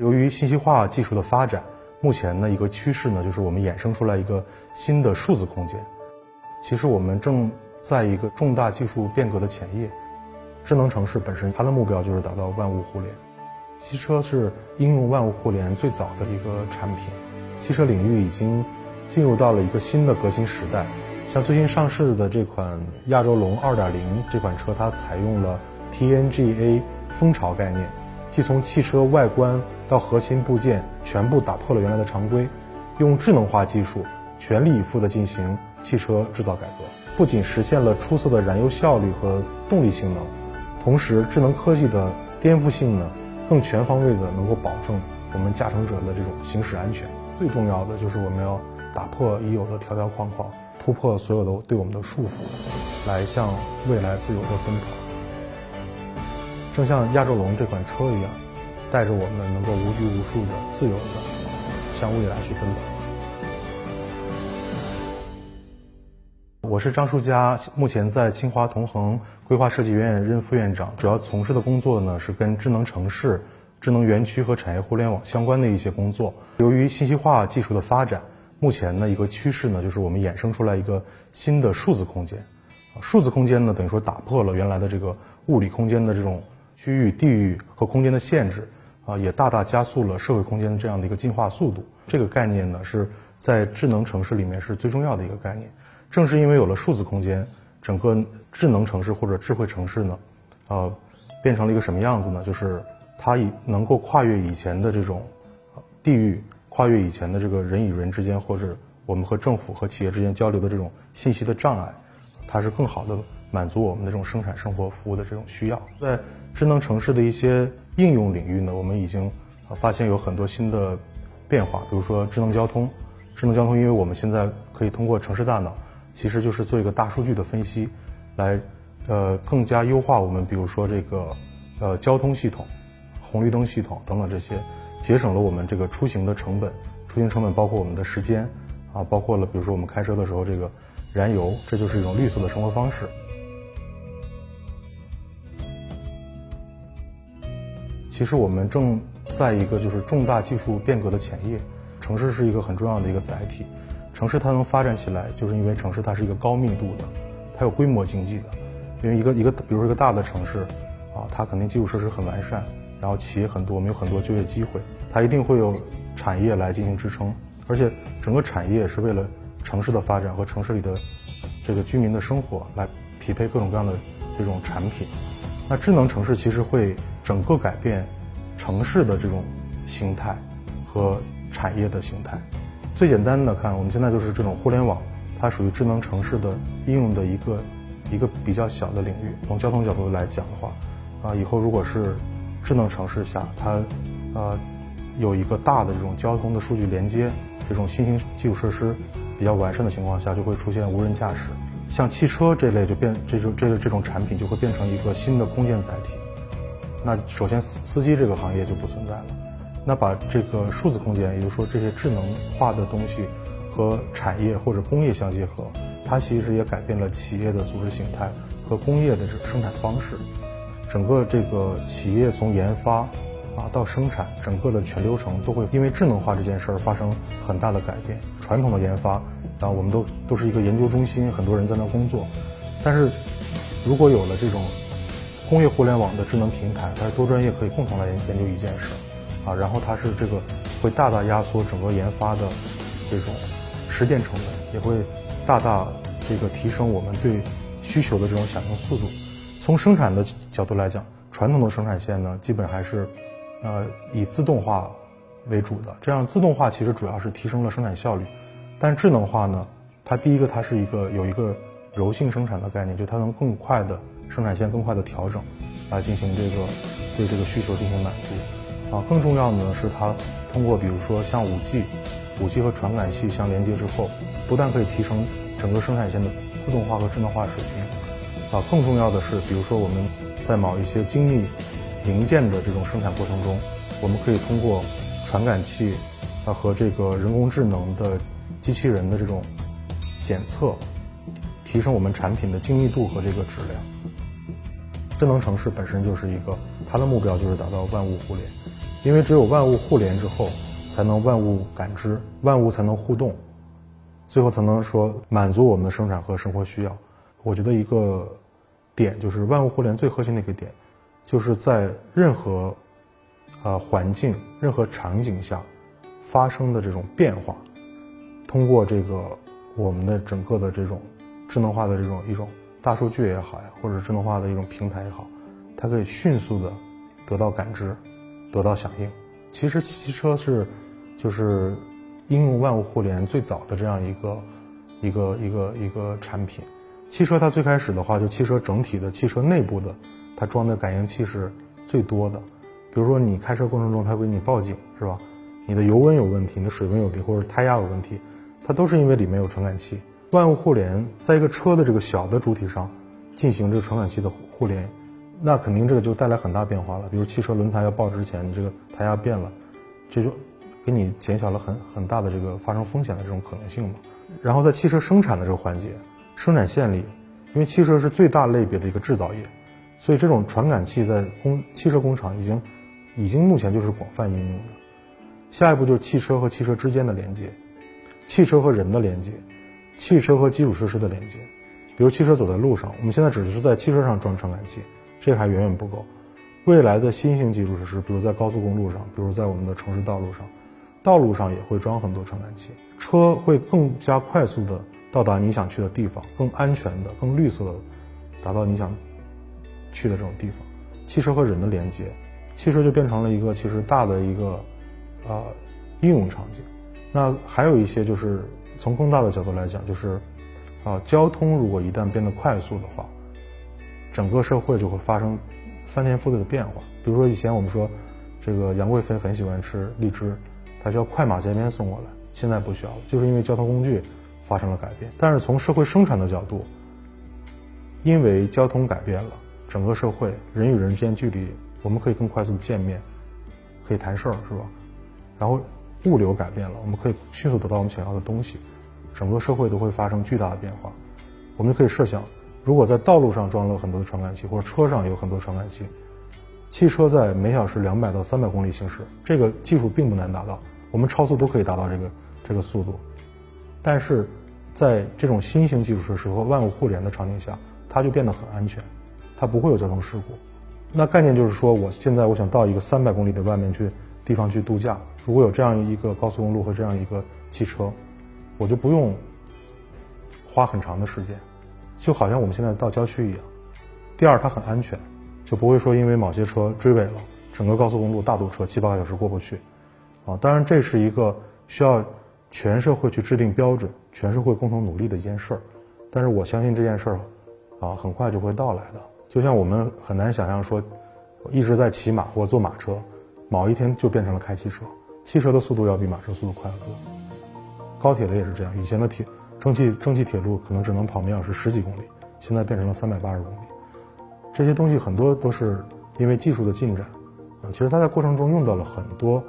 由于信息化技术的发展，目前的一个趋势呢，就是我们衍生出来一个新的数字空间。其实我们正在一个重大技术变革的前夜。智能城市本身它的目标就是达到万物互联。汽车是应用万物互联最早的一个产品。汽车领域已经进入到了一个新的革新时代。像最新上市的这款亚洲龙2.0这款车，它采用了 TNGA 蜂巢概念。既从汽车外观到核心部件全部打破了原来的常规，用智能化技术全力以赴地进行汽车制造改革，不仅实现了出色的燃油效率和动力性能，同时智能科技的颠覆性呢，更全方位的能够保证我们驾乘者的这种行驶安全。最重要的就是我们要打破已有的条条框框，突破所有的对我们的束缚，来向未来自由的奔跑。正像亚洲龙这款车一样，带着我们能够无拘无束的、自由的向未来去奔跑。我是张树佳，目前在清华同衡规划设计院任副院长，主要从事的工作呢是跟智能城市、智能园区和产业互联网相关的一些工作。由于信息化技术的发展，目前呢一个趋势呢就是我们衍生出来一个新的数字空间。数字空间呢等于说打破了原来的这个物理空间的这种。区域、地域和空间的限制，啊，也大大加速了社会空间的这样的一个进化速度。这个概念呢，是在智能城市里面是最重要的一个概念。正是因为有了数字空间，整个智能城市或者智慧城市呢，呃，变成了一个什么样子呢？就是它以能够跨越以前的这种地域，跨越以前的这个人与人之间，或者我们和政府和企业之间交流的这种信息的障碍，它是更好的。满足我们的这种生产生活服务的这种需要，在智能城市的一些应用领域呢，我们已经发现有很多新的变化。比如说智能交通，智能交通，因为我们现在可以通过城市大脑，其实就是做一个大数据的分析，来呃更加优化我们，比如说这个呃交通系统、红绿灯系统等等这些，节省了我们这个出行的成本。出行成本包括我们的时间啊，包括了比如说我们开车的时候这个燃油，这就是一种绿色的生活方式。其实我们正在一个就是重大技术变革的前夜，城市是一个很重要的一个载体，城市它能发展起来，就是因为城市它是一个高密度的，它有规模经济的，因为一个一个比如说一个大的城市，啊，它肯定基础设施很完善，然后企业很多，我们有很多就业机会，它一定会有产业来进行支撑，而且整个产业是为了城市的发展和城市里的这个居民的生活来匹配各种各样的这种产品，那智能城市其实会。整个改变城市的这种形态和产业的形态。最简单的看，我们现在就是这种互联网，它属于智能城市的应用的一个一个比较小的领域。从交通角度来讲的话，啊，以后如果是智能城市下，它呃有一个大的这种交通的数据连接，这种新型基础设施比较完善的情况下，就会出现无人驾驶。像汽车这类就变这种这这种产品就会变成一个新的空间载体。那首先，司司机这个行业就不存在了。那把这个数字空间，也就是说这些智能化的东西和产业或者工业相结合，它其实也改变了企业的组织形态和工业的这个生产方式。整个这个企业从研发啊到生产，整个的全流程都会因为智能化这件事儿发生很大的改变。传统的研发，啊，我们都都是一个研究中心，很多人在那工作。但是如果有了这种工业互联网的智能平台，它是多专业可以共同来研研究一件事，啊，然后它是这个会大大压缩整个研发的这种实践成本，也会大大这个提升我们对需求的这种响应速度。从生产的角度来讲，传统的生产线呢，基本还是呃以自动化为主的。这样自动化其实主要是提升了生产效率，但智能化呢，它第一个它是一个有一个柔性生产的概念，就它能更快的。生产线更快的调整，来进行这个对这个需求进行满足，啊，更重要的呢是它通过比如说像五 G，五 G 和传感器相连接之后，不但可以提升整个生产线的自动化和智能化水平，啊，更重要的是，比如说我们在某一些精密零件的这种生产过程中，我们可以通过传感器啊和这个人工智能的机器人的这种检测，提升我们产品的精密度和这个质量。智能城市本身就是一个，它的目标就是达到万物互联。因为只有万物互联之后，才能万物感知，万物才能互动，最后才能说满足我们的生产和生活需要。我觉得一个点就是万物互联最核心的一个点，就是在任何啊环境、任何场景下发生的这种变化，通过这个我们的整个的这种智能化的这种一种大数据也好呀，或者智能化的一种平台也好，它可以迅速的得到感知。得到响应，其实汽车是，就是应用万物互联最早的这样一个一个一个一个产品。汽车它最开始的话，就汽车整体的汽车内部的，它装的感应器是最多的。比如说你开车过程中，它给你报警，是吧？你的油温有问题，你的水温有问题，或者胎压有问题，它都是因为里面有传感器。万物互联在一个车的这个小的主体上进行这个传感器的互联。那肯定这个就带来很大变化了，比如汽车轮胎要爆之前，你这个胎压变了，这就给你减小了很很大的这个发生风险的这种可能性嘛。然后在汽车生产的这个环节，生产线里，因为汽车是最大类别的一个制造业，所以这种传感器在工汽车工厂已经已经目前就是广泛应用的。下一步就是汽车和汽车之间的连接，汽车和人的连接，汽车和基础设施的连接，比如汽车走在路上，我们现在只是在汽车上装传感器。这还远远不够，未来的新型基础设施，比如在高速公路上，比如在我们的城市道路上，道路上也会装很多传感器，车会更加快速的到达你想去的地方，更安全的、更绿色的，达到你想去的这种地方。汽车和人的连接，汽车就变成了一个其实大的一个呃应用场景。那还有一些就是从更大的角度来讲，就是啊交通如果一旦变得快速的话。整个社会就会发生翻天覆地的变化。比如说，以前我们说，这个杨贵妃很喜欢吃荔枝，她需要快马加鞭送过来。现在不需要了，就是因为交通工具发生了改变。但是从社会生产的角度，因为交通改变了，整个社会人与人之间距离，我们可以更快速的见面，可以谈事儿，是吧？然后物流改变了，我们可以迅速得到我们想要的东西，整个社会都会发生巨大的变化。我们就可以设想。如果在道路上装了很多的传感器，或者车上有很多传感器，汽车在每小时两百到三百公里行驶，这个技术并不难达到，我们超速都可以达到这个这个速度。但是，在这种新型基础设施和万物互联的场景下，它就变得很安全，它不会有交通事故。那概念就是说，我现在我想到一个三百公里的外面去地方去度假，如果有这样一个高速公路和这样一个汽车，我就不用花很长的时间。就好像我们现在到郊区一样。第二，它很安全，就不会说因为某些车追尾了，整个高速公路大堵车，七八个小时过不去。啊，当然这是一个需要全社会去制定标准、全社会共同努力的一件事儿。但是我相信这件事儿，啊，很快就会到来的。就像我们很难想象说，一直在骑马或坐马车，某一天就变成了开汽车。汽车的速度要比马车速度快得多。高铁的也是这样，以前的铁。蒸汽蒸汽铁路可能只能跑每小时十几公里，现在变成了三百八十公里。这些东西很多都是因为技术的进展啊，其实它在过程中用到了很多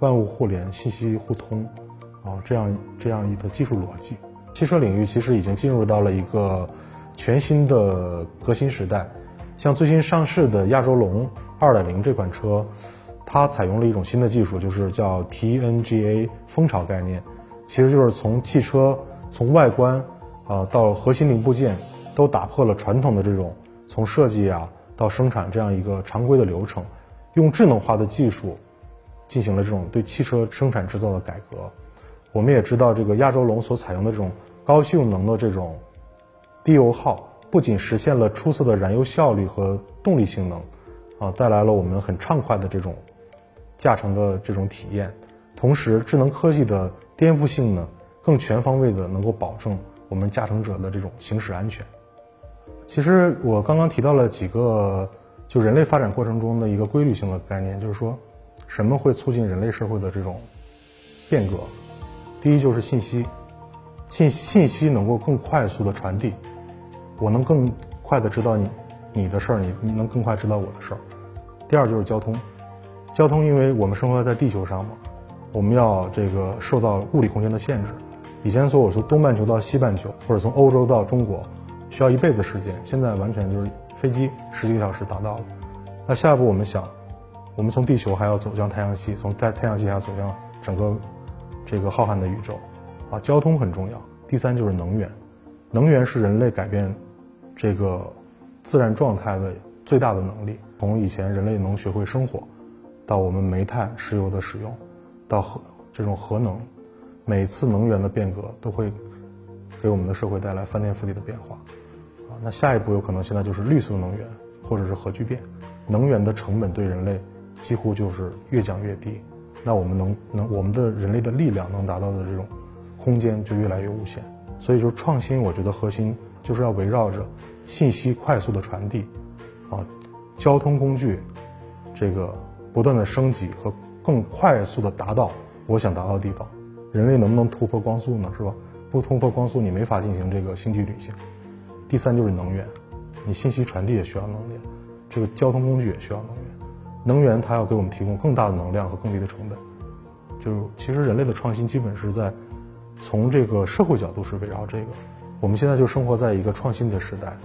万物互联、信息互通啊这样这样一个技术逻辑。汽车领域其实已经进入到了一个全新的革新时代。像最新上市的亚洲龙二点零这款车，它采用了一种新的技术，就是叫 TNGA 蜂巢概念，其实就是从汽车。从外观啊到核心零部件，都打破了传统的这种从设计啊到生产这样一个常规的流程，用智能化的技术进行了这种对汽车生产制造的改革。我们也知道，这个亚洲龙所采用的这种高性能的这种低油耗，不仅实现了出色的燃油效率和动力性能，啊，带来了我们很畅快的这种驾乘的这种体验，同时智能科技的颠覆性呢。更全方位的能够保证我们驾乘者的这种行驶安全。其实我刚刚提到了几个，就人类发展过程中的一个规律性的概念，就是说，什么会促进人类社会的这种变革？第一就是信息，信信息能够更快速的传递，我能更快的知道你你的事儿，你你能更快知道我的事儿。第二就是交通，交通因为我们生活在地球上嘛，我们要这个受到物理空间的限制。以前说我从东半球到西半球，或者从欧洲到中国，需要一辈子时间。现在完全就是飞机十几个小时达到了。那下一步我们想，我们从地球还要走向太阳系，从太太阳系还要走向整个这个浩瀚的宇宙，啊，交通很重要。第三就是能源，能源是人类改变这个自然状态的最大的能力。从以前人类能学会生火，到我们煤炭、石油的使用，到核这种核能，每次能源的变革都会给我们的社会带来翻天覆地的变化。啊，那下一步有可能现在就是绿色能源，或者是核聚变，能源的成本对人类几乎就是越降越低。那我们能能我们的人类的力量能达到的这种。空间就越来越无限，所以说创新，我觉得核心就是要围绕着信息快速的传递，啊，交通工具这个不断的升级和更快速的达到我想达到的地方。人类能不能突破光速呢？是吧？不突破光速，你没法进行这个星际旅行。第三就是能源，你信息传递也需要能源，这个交通工具也需要能源。能源它要给我们提供更大的能量和更低的成本。就是其实人类的创新基本是在。从这个社会角度是围绕这个，我们现在就生活在一个创新的时代，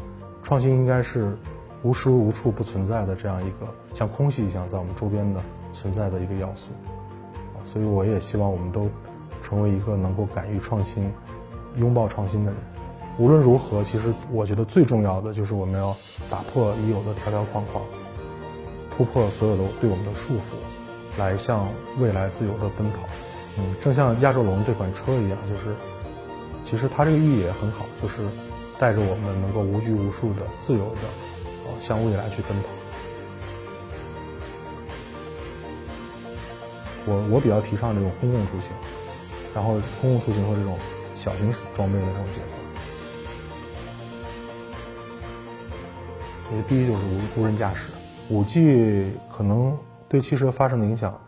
创新应该是无时无处不存在的这样一个像空气一样在我们周边的存在的一个要素，所以我也希望我们都成为一个能够敢于创新、拥抱创新的人。无论如何，其实我觉得最重要的就是我们要打破已有的条条框框，突破所有的对我们的束缚，来向未来自由的奔跑。嗯，正像亚洲龙这款车一样，就是其实它这个寓意也很好，就是带着我们能够无拘无束的、自由的，呃，向未来去奔跑。我我比较提倡这种公共出行，然后公共出行和这种小型装备的这种结合。我觉得第一就是无无人驾驶，五 G 可能对汽车发生的影响，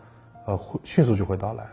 呃，会迅速就会到来。